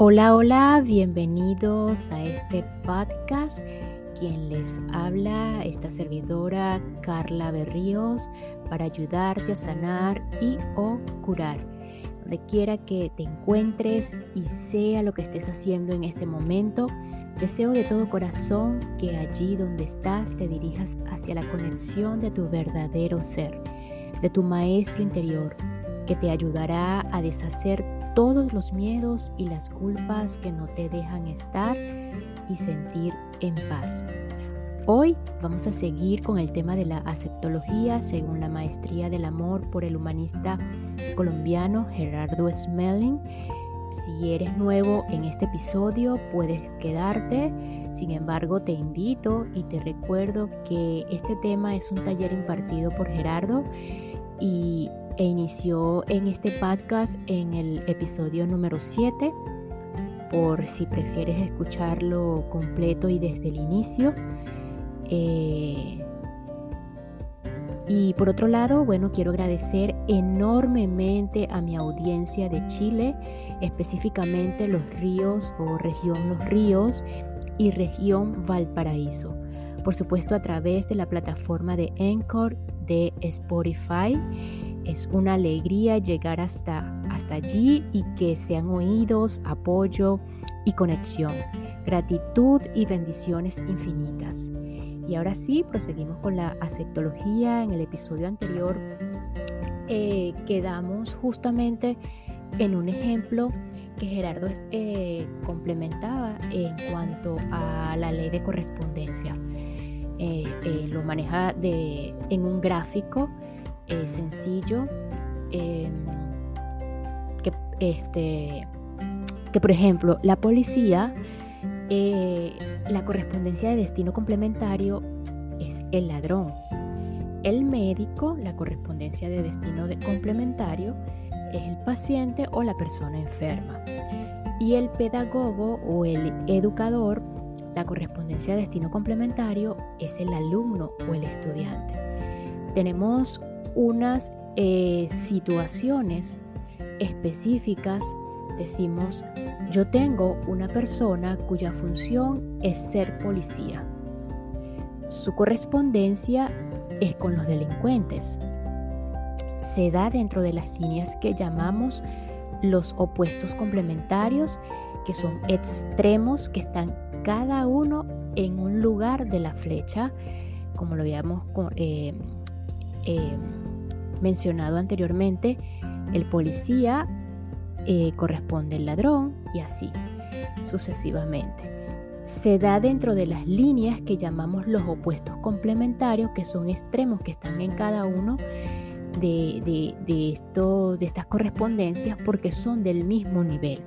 Hola, hola, bienvenidos a este podcast. Quien les habla, esta servidora Carla Berríos, para ayudarte a sanar y o curar. Donde quiera que te encuentres y sea lo que estés haciendo en este momento, deseo de todo corazón que allí donde estás te dirijas hacia la conexión de tu verdadero ser, de tu maestro interior, que te ayudará a deshacer todos los miedos y las culpas que no te dejan estar y sentir en paz. Hoy vamos a seguir con el tema de la aceptología según la maestría del amor por el humanista colombiano Gerardo Smelling. Si eres nuevo en este episodio puedes quedarte, sin embargo te invito y te recuerdo que este tema es un taller impartido por Gerardo y e inició en este podcast en el episodio número 7, por si prefieres escucharlo completo y desde el inicio. Eh, y por otro lado, bueno, quiero agradecer enormemente a mi audiencia de Chile, específicamente los ríos o región Los Ríos y región Valparaíso. Por supuesto a través de la plataforma de Anchor de Spotify es una alegría llegar hasta, hasta allí y que sean oídos, apoyo y conexión. Gratitud y bendiciones infinitas. Y ahora sí, proseguimos con la aceptología. En el episodio anterior eh, quedamos justamente en un ejemplo que Gerardo eh, complementaba en cuanto a la ley de correspondencia. Eh, lo maneja de, en un gráfico eh, sencillo em, que, este, que, por ejemplo, la policía, eh, la correspondencia de destino complementario es el ladrón. El médico, la correspondencia de destino complementario es el paciente o la persona enferma. Y el pedagogo o el educador, la correspondencia de destino complementario es el alumno o el estudiante. Tenemos unas eh, situaciones específicas, decimos, yo tengo una persona cuya función es ser policía. Su correspondencia es con los delincuentes. Se da dentro de las líneas que llamamos los opuestos complementarios, que son extremos que están cada uno en un lugar de la flecha, como lo habíamos eh, eh, mencionado anteriormente, el policía eh, corresponde al ladrón y así sucesivamente. Se da dentro de las líneas que llamamos los opuestos complementarios, que son extremos que están en cada uno de, de, esto, de estas correspondencias porque son del mismo nivel.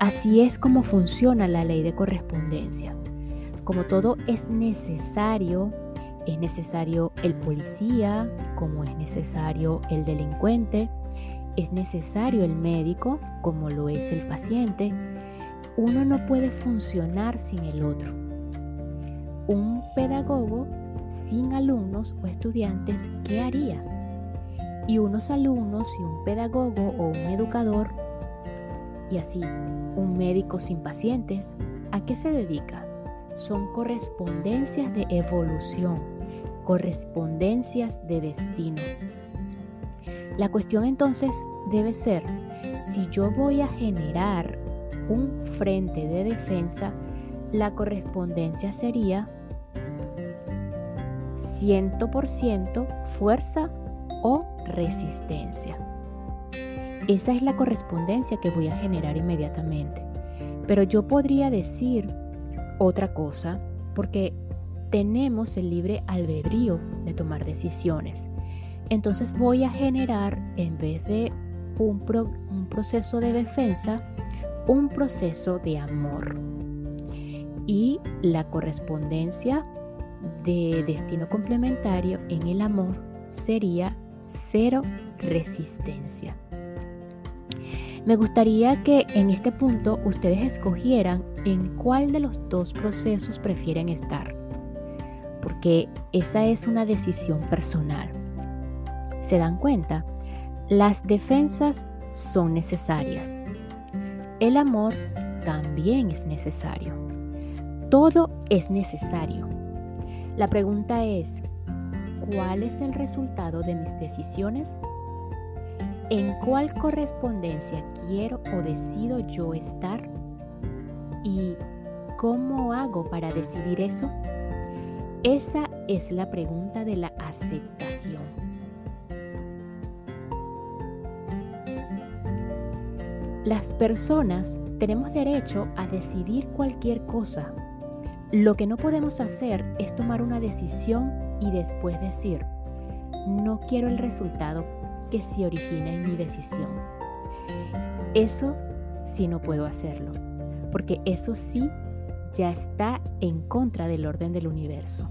Así es como funciona la ley de correspondencia. Como todo es necesario es necesario el policía, como es necesario el delincuente, es necesario el médico, como lo es el paciente. Uno no puede funcionar sin el otro. Un pedagogo sin alumnos o estudiantes, ¿qué haría? Y unos alumnos y un pedagogo o un educador, y así, un médico sin pacientes, ¿a qué se dedica? Son correspondencias de evolución correspondencias de destino. La cuestión entonces debe ser, si yo voy a generar un frente de defensa, la correspondencia sería 100% fuerza o resistencia. Esa es la correspondencia que voy a generar inmediatamente. Pero yo podría decir otra cosa porque tenemos el libre albedrío de tomar decisiones. Entonces voy a generar, en vez de un, proceso de defensa, un proceso de amor. Y la correspondencia de destino complementario en el amor sería cero resistencia. Me gustaría que en este punto ustedes escogieran en cuál de los dos procesos prefieren estar porque esa es una decisión personal. ¿Se dan cuenta? Las defensas son necesarias. El amor también es necesario. Todo es necesario. La pregunta es, ¿cuál es el resultado de mis decisiones? ¿En cuál correspondencia quiero o decido yo estar? ¿Y cómo hago para decidir eso? Esa es la pregunta de la aceptación. Las personas tenemos derecho a decidir cualquier cosa. Lo que no podemos hacer es tomar una decisión y después decir, no quiero el resultado que se origina en mi decisión. Eso sí no puedo hacerlo, porque eso sí ya está en contra del orden del universo.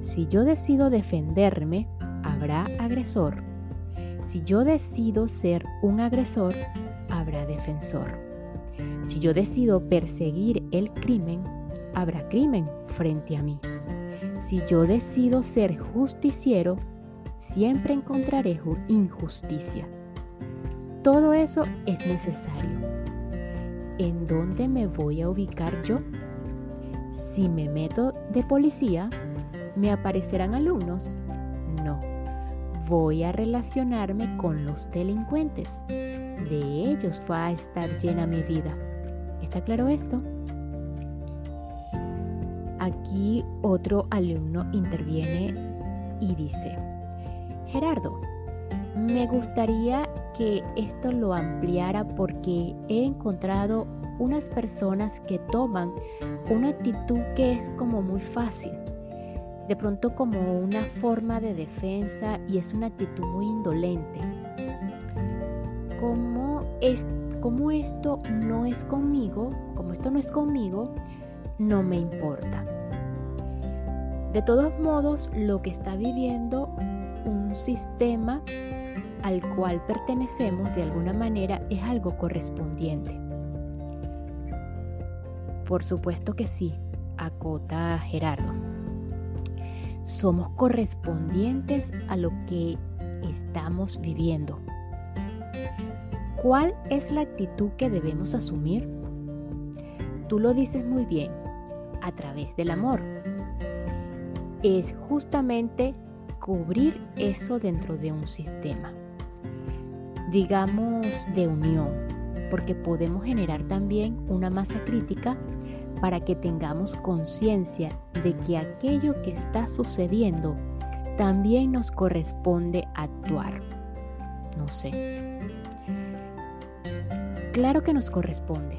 Si yo decido defenderme, habrá agresor. Si yo decido ser un agresor, habrá defensor. Si yo decido perseguir el crimen, habrá crimen frente a mí. Si yo decido ser justiciero, siempre encontraré injusticia. Todo eso es necesario. ¿En dónde me voy a ubicar yo? Si me meto de policía, ¿me aparecerán alumnos? No. Voy a relacionarme con los delincuentes. De ellos va a estar llena mi vida. ¿Está claro esto? Aquí otro alumno interviene y dice, Gerardo, me gustaría esto lo ampliara porque he encontrado unas personas que toman una actitud que es como muy fácil, de pronto como una forma de defensa y es una actitud muy indolente. Como, es, como esto no es conmigo, como esto no es conmigo, no me importa. De todos modos, lo que está viviendo un sistema al cual pertenecemos de alguna manera es algo correspondiente. Por supuesto que sí, acota Gerardo. Somos correspondientes a lo que estamos viviendo. ¿Cuál es la actitud que debemos asumir? Tú lo dices muy bien, a través del amor. Es justamente cubrir eso dentro de un sistema, digamos de unión, porque podemos generar también una masa crítica para que tengamos conciencia de que aquello que está sucediendo también nos corresponde actuar. No sé. Claro que nos corresponde.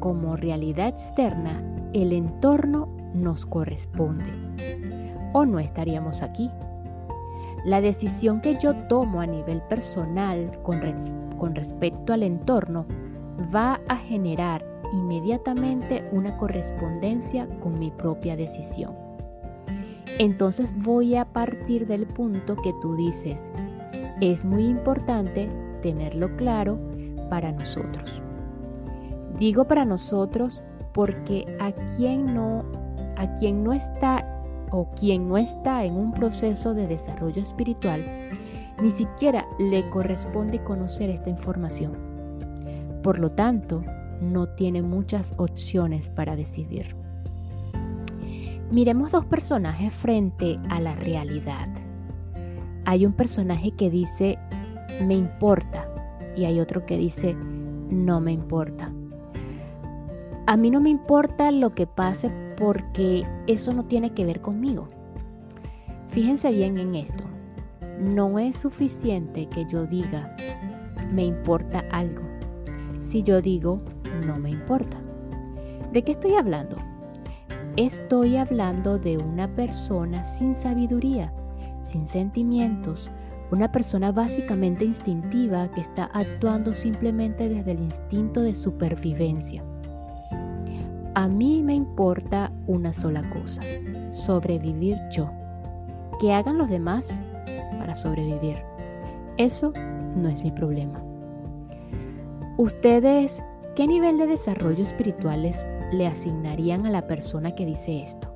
Como realidad externa, el entorno nos corresponde. O no estaríamos aquí. La decisión que yo tomo a nivel personal con, con respecto al entorno va a generar inmediatamente una correspondencia con mi propia decisión. Entonces voy a partir del punto que tú dices, es muy importante tenerlo claro para nosotros. Digo para nosotros porque a quien no a quien no está o quien no está en un proceso de desarrollo espiritual, ni siquiera le corresponde conocer esta información. Por lo tanto, no tiene muchas opciones para decidir. Miremos dos personajes frente a la realidad. Hay un personaje que dice, me importa, y hay otro que dice, no me importa. A mí no me importa lo que pase porque eso no tiene que ver conmigo. Fíjense bien en esto. No es suficiente que yo diga, me importa algo. Si yo digo, no me importa. ¿De qué estoy hablando? Estoy hablando de una persona sin sabiduría, sin sentimientos, una persona básicamente instintiva que está actuando simplemente desde el instinto de supervivencia. A mí me importa una sola cosa, sobrevivir yo. Que hagan los demás para sobrevivir. Eso no es mi problema. Ustedes ¿Qué nivel de desarrollo espirituales le asignarían a la persona que dice esto?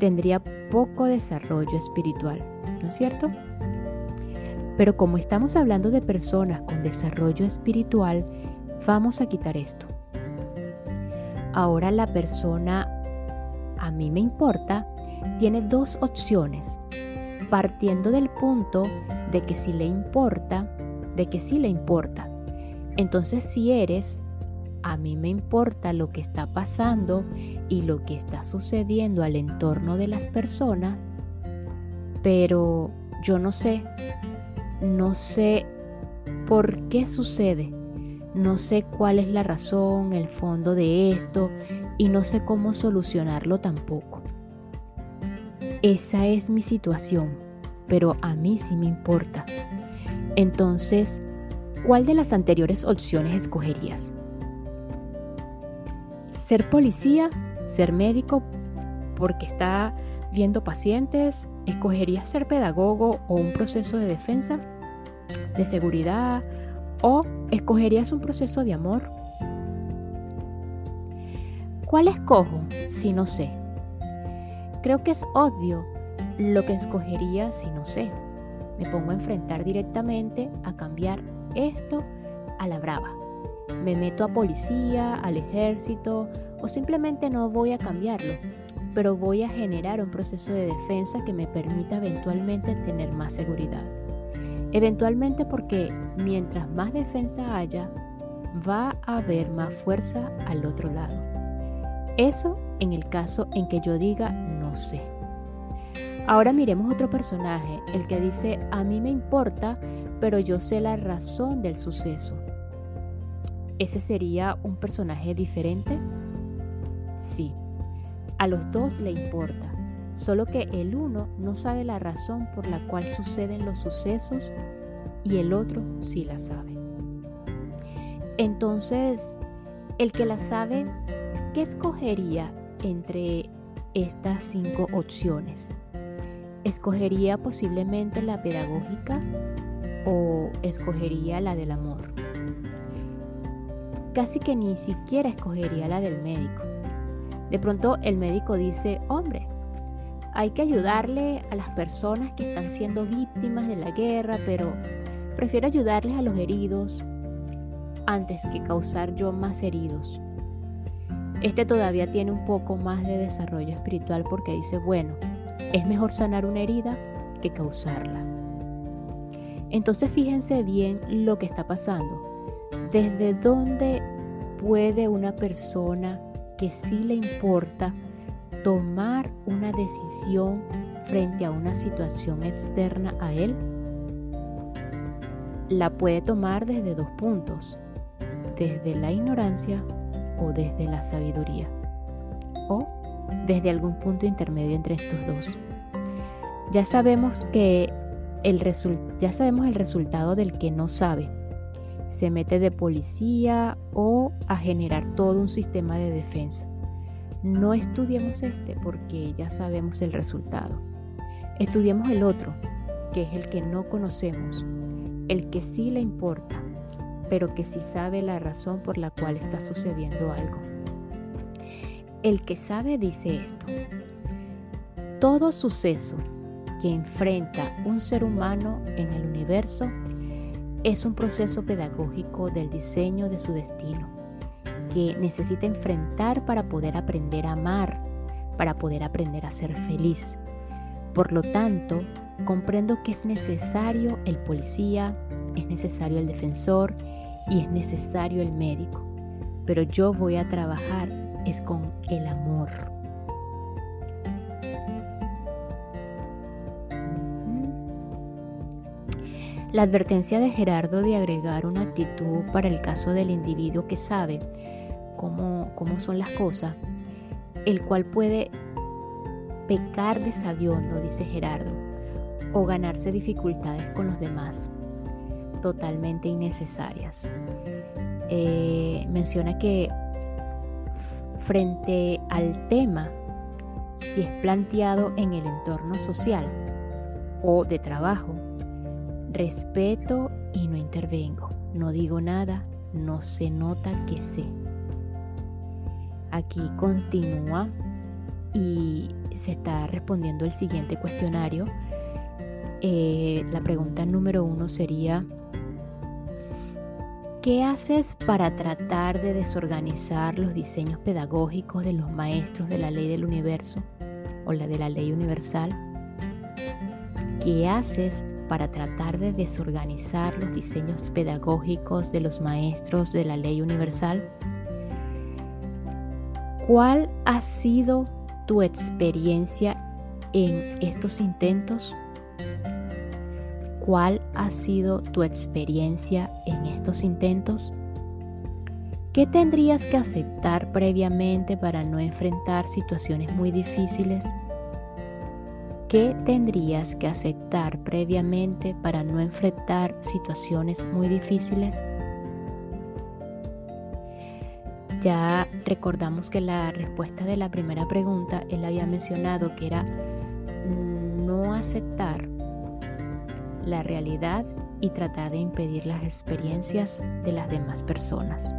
Tendría poco desarrollo espiritual, ¿no es cierto? Pero como estamos hablando de personas con desarrollo espiritual, Vamos a quitar esto. Ahora la persona a mí me importa tiene dos opciones, partiendo del punto de que si le importa, de que sí le importa. Entonces si eres, a mí me importa lo que está pasando y lo que está sucediendo al entorno de las personas, pero yo no sé, no sé por qué sucede, no sé cuál es la razón, el fondo de esto y no sé cómo solucionarlo tampoco. Esa es mi situación, pero a mí sí me importa. Entonces, ¿cuál de las anteriores opciones escogerías? ¿Ser policía? ¿Ser médico porque está viendo pacientes? ¿Escogerías ser pedagogo o un proceso de defensa? ¿De seguridad? ¿O escogerías un proceso de amor? ¿Cuál escojo si no sé? Creo que es obvio lo que escogería si no sé. Me pongo a enfrentar directamente a cambiar esto a la brava. Me meto a policía, al ejército o simplemente no voy a cambiarlo, pero voy a generar un proceso de defensa que me permita eventualmente tener más seguridad. Eventualmente porque mientras más defensa haya, va a haber más fuerza al otro lado. Eso en el caso en que yo diga no sé. Ahora miremos otro personaje, el que dice a mí me importa, pero yo sé la razón del suceso. ¿Ese sería un personaje diferente? Sí, a los dos le importa, solo que el uno no sabe la razón por la cual suceden los sucesos y el otro sí la sabe. Entonces, el que la sabe, ¿qué escogería entre estas cinco opciones? ¿Escogería posiblemente la pedagógica o escogería la del amor? Casi que ni siquiera escogería la del médico. De pronto el médico dice, hombre, hay que ayudarle a las personas que están siendo víctimas de la guerra, pero prefiero ayudarles a los heridos antes que causar yo más heridos. Este todavía tiene un poco más de desarrollo espiritual porque dice, bueno, es mejor sanar una herida que causarla. Entonces fíjense bien lo que está pasando. ¿Desde dónde puede una persona que sí le importa tomar una decisión frente a una situación externa a él? La puede tomar desde dos puntos, desde la ignorancia o desde la sabiduría, o desde algún punto intermedio entre estos dos. Ya sabemos que el ya sabemos el resultado del que no sabe. Se mete de policía o a generar todo un sistema de defensa. No estudiemos este porque ya sabemos el resultado. Estudiemos el otro, que es el que no conocemos, el que sí le importa, pero que sí sabe la razón por la cual está sucediendo algo. El que sabe dice esto. Todo suceso que enfrenta un ser humano en el universo es un proceso pedagógico del diseño de su destino, que necesita enfrentar para poder aprender a amar, para poder aprender a ser feliz. Por lo tanto, comprendo que es necesario el policía, es necesario el defensor y es necesario el médico, pero yo voy a trabajar es con el amor. La advertencia de Gerardo de agregar una actitud para el caso del individuo que sabe cómo, cómo son las cosas, el cual puede pecar de sabiondo, dice Gerardo, o ganarse dificultades con los demás, totalmente innecesarias. Eh, menciona que frente al tema, si es planteado en el entorno social o de trabajo, respeto y no intervengo. No digo nada, no se nota que sé. Aquí continúa y se está respondiendo el siguiente cuestionario. Eh, la pregunta número uno sería, ¿Qué haces para tratar de desorganizar los diseños pedagógicos de los maestros de la ley del universo o la de la ley universal? ¿Qué haces para tratar de desorganizar los diseños pedagógicos de los maestros de la ley universal? ¿Cuál ha sido tu experiencia en estos intentos? ¿Cuál ha sido tu experiencia en estos intentos? ¿Qué tendrías que aceptar previamente para no enfrentar situaciones muy difíciles? ¿Qué tendrías que aceptar previamente para no enfrentar situaciones muy difíciles? Ya recordamos que la respuesta de la primera pregunta, él había mencionado que era no aceptar la realidad y tratar de impedir las experiencias de las demás personas.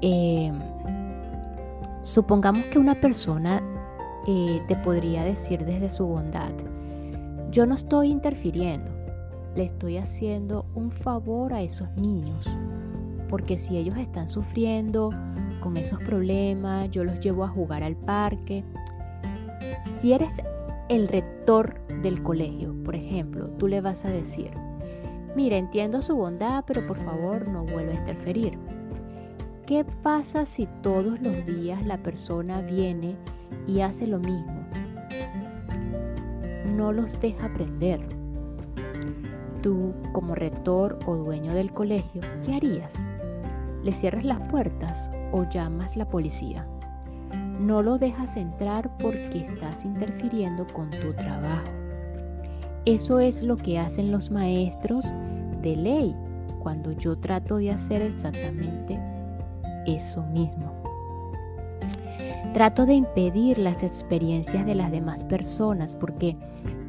Eh, supongamos que una persona eh, te podría decir desde su bondad, yo no estoy interfiriendo, le estoy haciendo un favor a esos niños, porque si ellos están sufriendo con esos problemas, yo los llevo a jugar al parque. Si eres el rector del colegio, por ejemplo, tú le vas a decir, mira, entiendo su bondad, pero por favor no vuelva a interferir. ¿Qué pasa si todos los días la persona viene y hace lo mismo? No los deja aprender. Tú, como rector o dueño del colegio, ¿qué harías? ¿Le cierras las puertas o llamas la policía? No lo dejas entrar porque estás interfiriendo con tu trabajo. Eso es lo que hacen los maestros de ley cuando yo trato de hacer exactamente eso mismo. Trato de impedir las experiencias de las demás personas porque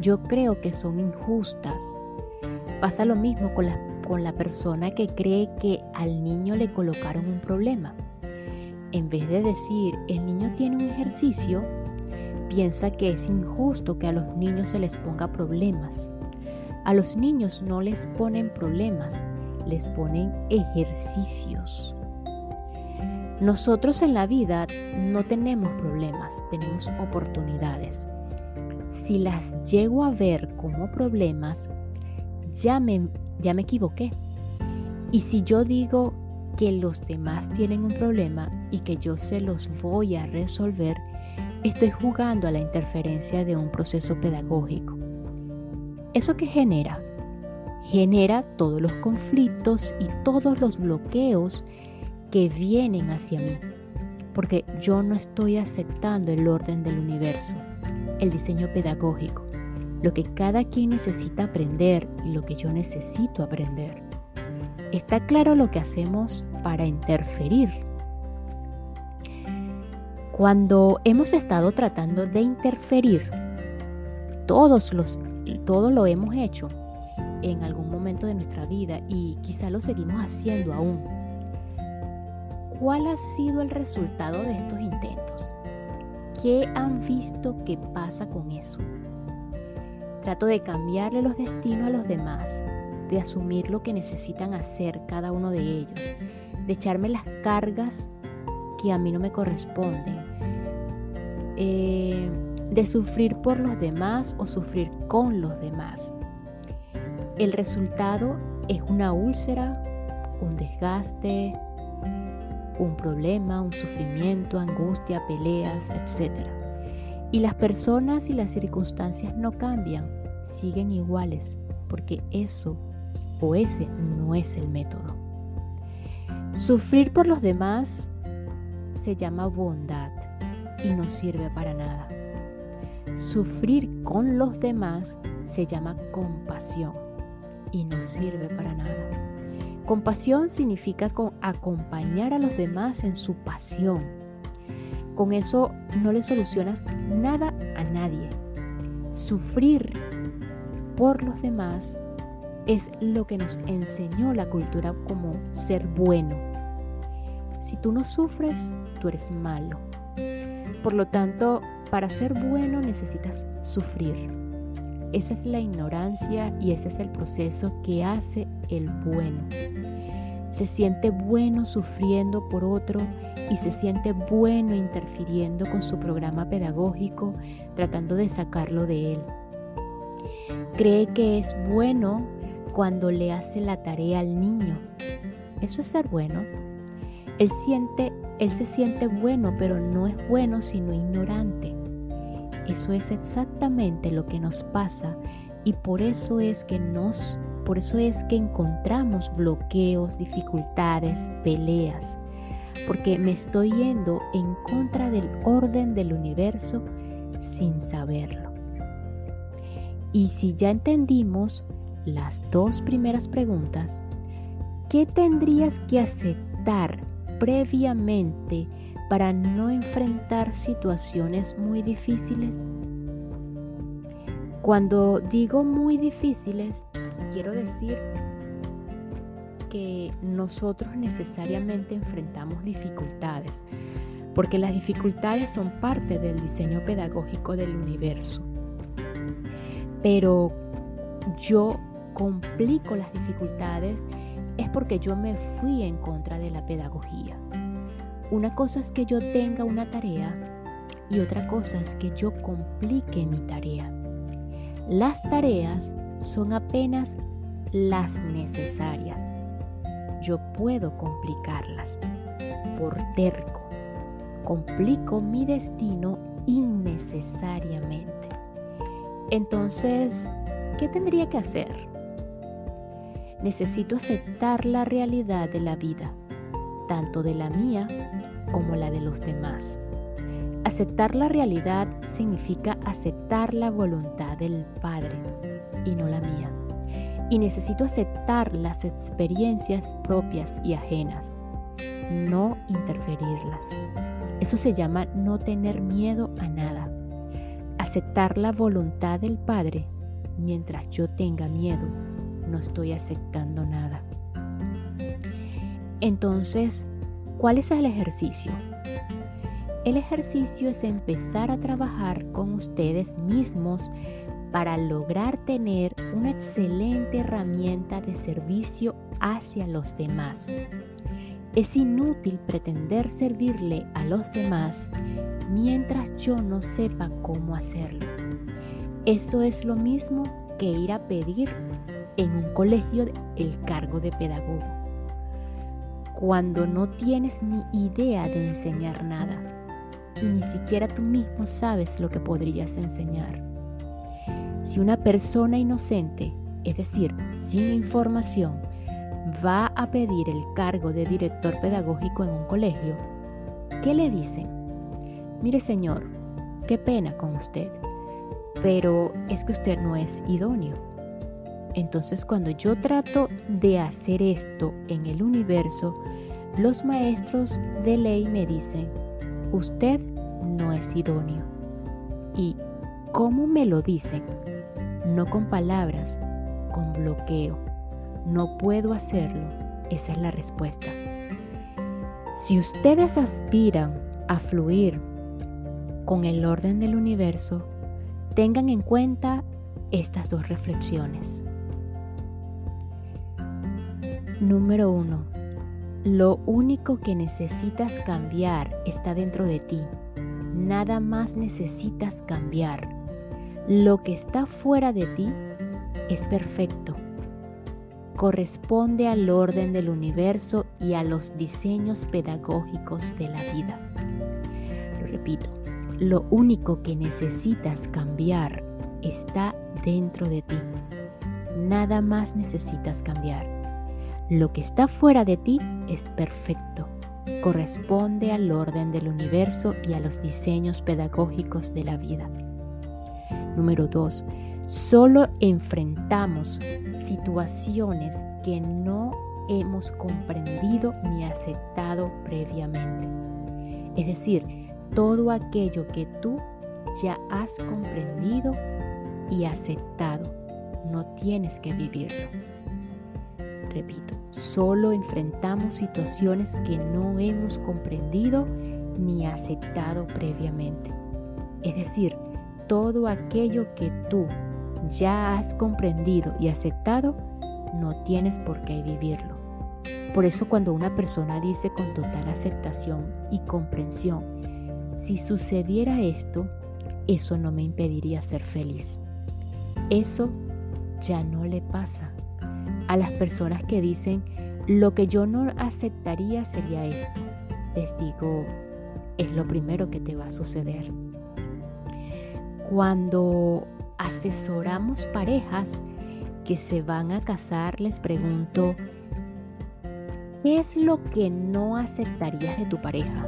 yo creo que son injustas. Pasa lo mismo con la, con la persona que cree que al niño le colocaron un problema. En vez de decir, el niño tiene un ejercicio, piensa que es injusto que a los niños se les ponga problemas. A los niños no les ponen problemas, les ponen ejercicios. Nosotros en la vida no tenemos problemas, tenemos oportunidades. Si las llego a ver como problemas, ya me, ya me equivoqué. Y si yo digo, que los demás tienen un problema y que yo se los voy a resolver, estoy jugando a la interferencia de un proceso pedagógico. ¿Eso qué genera? Genera todos los conflictos y todos los bloqueos que vienen hacia mí, porque yo no estoy aceptando el orden del universo, el diseño pedagógico, lo que cada quien necesita aprender y lo que yo necesito aprender. Está claro lo que hacemos para interferir. Cuando hemos estado tratando de interferir, todos los, todo lo hemos hecho en algún momento de nuestra vida y quizá lo seguimos haciendo aún. ¿Cuál ha sido el resultado de estos intentos? ¿Qué han visto que pasa con eso? Trato de cambiarle los destinos a los demás, de asumir lo que necesitan hacer cada uno de ellos, de echarme las cargas que a mí no me corresponden, eh, de sufrir por los demás o sufrir con los demás. El resultado es una úlcera, un desgaste, un problema, un sufrimiento, angustia, peleas, etc. Y las personas y las circunstancias no cambian, siguen iguales, porque eso o ese no es el método. Sufrir por los demás se llama bondad y no sirve para nada. Sufrir con los demás se llama compasión y no sirve para nada. Compasión significa acompañar a los demás en su pasión. Con eso no le solucionas nada a nadie. Sufrir por los demás es lo que nos enseñó la cultura como ser bueno. Si tú no sufres, tú eres malo. Por lo tanto, para ser bueno necesitas sufrir. esa es la ignorancia y ese es el proceso que hace el bueno. Se siente bueno sufriendo por otro y se siente bueno interfiriendo con su programa pedagógico, tratando de sacarlo de él. Cree que es bueno cuando le hace la tarea al niño. Eso es ser bueno. Él siente, él se siente bueno, pero no es bueno sino ignorante. Eso es exactamente lo que nos pasa y por eso es que nos por eso es que encontramos bloqueos, dificultades, peleas, porque me estoy yendo en contra del orden del universo sin saberlo. Y si ya entendimos las dos primeras preguntas, ¿qué tendrías que aceptar previamente para no enfrentar situaciones muy difíciles? Cuando digo muy difíciles, quiero decir que nosotros necesariamente enfrentamos dificultades, porque las dificultades son parte del diseño pedagógico del universo. Pero yo complico las dificultades es porque yo me fui en contra de la pedagogía. Una cosa es que yo tenga una tarea y otra cosa es que yo complique mi tarea. Las tareas son apenas las necesarias. Yo puedo complicarlas por terco. Complico mi destino innecesariamente. Entonces, ¿qué tendría que hacer? Necesito aceptar la realidad de la vida, tanto de la mía como la de los demás. Aceptar la realidad significa aceptar la voluntad del Padre y no la mía. Y necesito aceptar las experiencias propias y ajenas, no interferirlas. Eso se llama no tener miedo a nada. Aceptar la voluntad del Padre mientras yo tenga miedo, no estoy aceptando nada. Entonces, ¿cuál es el ejercicio? El ejercicio es empezar a trabajar con ustedes mismos para lograr tener una excelente herramienta de servicio hacia los demás. Es inútil pretender servirle a los demás mientras yo no sepa cómo hacerlo. Esto es lo mismo que ir a pedir en un colegio el cargo de pedagogo, cuando no tienes ni idea de enseñar nada y ni siquiera tú mismo sabes lo que podrías enseñar. Si una persona inocente, es decir, sin información, va a pedir el cargo de director pedagógico en un colegio, ¿qué le dicen? Mire señor, qué pena con usted, pero es que usted no es idóneo. Entonces cuando yo trato de hacer esto en el universo, los maestros de ley me dicen, usted no es idóneo. ¿Y cómo me lo dicen? No con palabras, con bloqueo. No puedo hacerlo. Esa es la respuesta. Si ustedes aspiran a fluir con el orden del universo, tengan en cuenta estas dos reflexiones. Número uno, lo único que necesitas cambiar está dentro de ti. Nada más necesitas cambiar. Lo que está fuera de ti es perfecto. Corresponde al orden del universo y a los diseños pedagógicos de la vida. Lo repito, lo único que necesitas cambiar está dentro de ti. Nada más necesitas cambiar. Lo que está fuera de ti es perfecto. Corresponde al orden del universo y a los diseños pedagógicos de la vida. Número 2. Solo enfrentamos situaciones que no hemos comprendido ni aceptado previamente. Es decir, todo aquello que tú ya has comprendido y aceptado. No tienes que vivirlo. Repito, solo enfrentamos situaciones que no hemos comprendido ni aceptado previamente. Es decir, todo aquello que tú ya has comprendido y aceptado, no tienes por qué vivirlo. Por eso cuando una persona dice con total aceptación y comprensión, si sucediera esto, eso no me impediría ser feliz. Eso ya no le pasa. A las personas que dicen, lo que yo no aceptaría sería esto, les digo, es lo primero que te va a suceder. Cuando asesoramos parejas que se van a casar, les pregunto, ¿qué es lo que no aceptarías de tu pareja?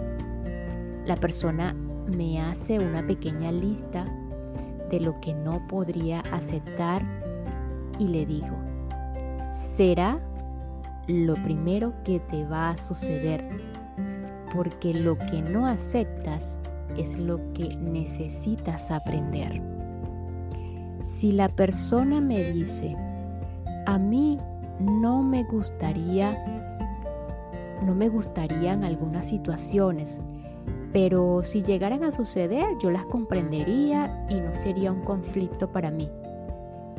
La persona me hace una pequeña lista de lo que no podría aceptar y le digo, será lo primero que te va a suceder, porque lo que no aceptas es lo que necesitas aprender. Si la persona me dice, a mí no me gustaría, no me gustarían algunas situaciones, pero si llegaran a suceder yo las comprendería y no sería un conflicto para mí.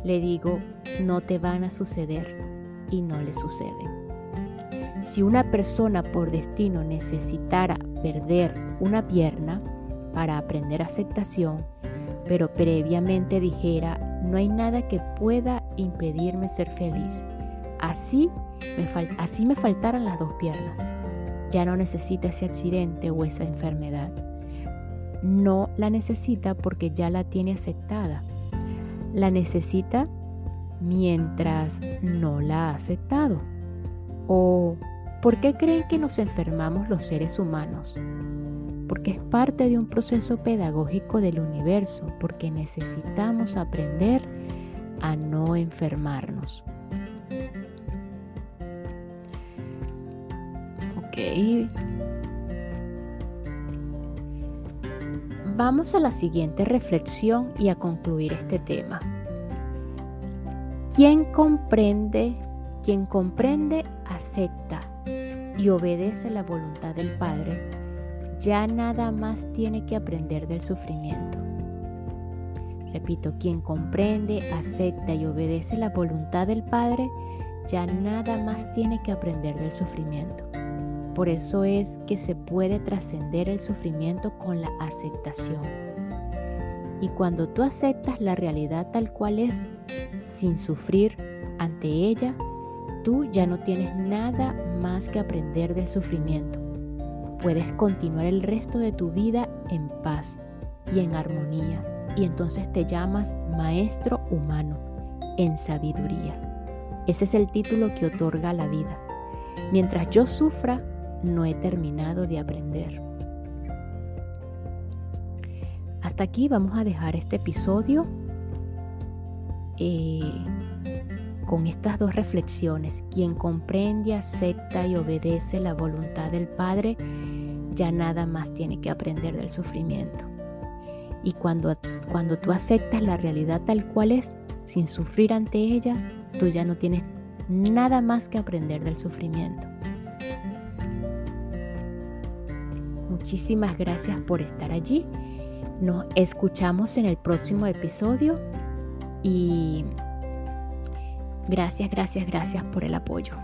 Le digo, no te van a suceder y no le sucede. Si una persona por destino necesitara perder una pierna para aprender aceptación, pero previamente dijera, no hay nada que pueda impedirme ser feliz. Así me, me faltaran las dos piernas. Ya no necesita ese accidente o esa enfermedad. No la necesita porque ya la tiene aceptada. La necesita mientras no la ha aceptado. ¿O por qué creen que nos enfermamos los seres humanos? Porque es parte de un proceso pedagógico del universo, porque necesitamos aprender a no enfermarnos. Ok. Vamos a la siguiente reflexión y a concluir este tema. Quien comprende, quien comprende, acepta y obedece la voluntad del Padre ya nada más tiene que aprender del sufrimiento. Repito, quien comprende, acepta y obedece la voluntad del Padre, ya nada más tiene que aprender del sufrimiento. Por eso es que se puede trascender el sufrimiento con la aceptación. Y cuando tú aceptas la realidad tal cual es, sin sufrir ante ella, tú ya no tienes nada más que aprender del sufrimiento puedes continuar el resto de tu vida en paz y en armonía. Y entonces te llamas maestro humano en sabiduría. Ese es el título que otorga la vida. Mientras yo sufra, no he terminado de aprender. Hasta aquí vamos a dejar este episodio eh, con estas dos reflexiones. Quien comprende, acepta y obedece la voluntad del Padre ya nada más tiene que aprender del sufrimiento. Y cuando, cuando tú aceptas la realidad tal cual es, sin sufrir ante ella, tú ya no tienes nada más que aprender del sufrimiento. Muchísimas gracias por estar allí. Nos escuchamos en el próximo episodio y gracias, gracias, gracias por el apoyo.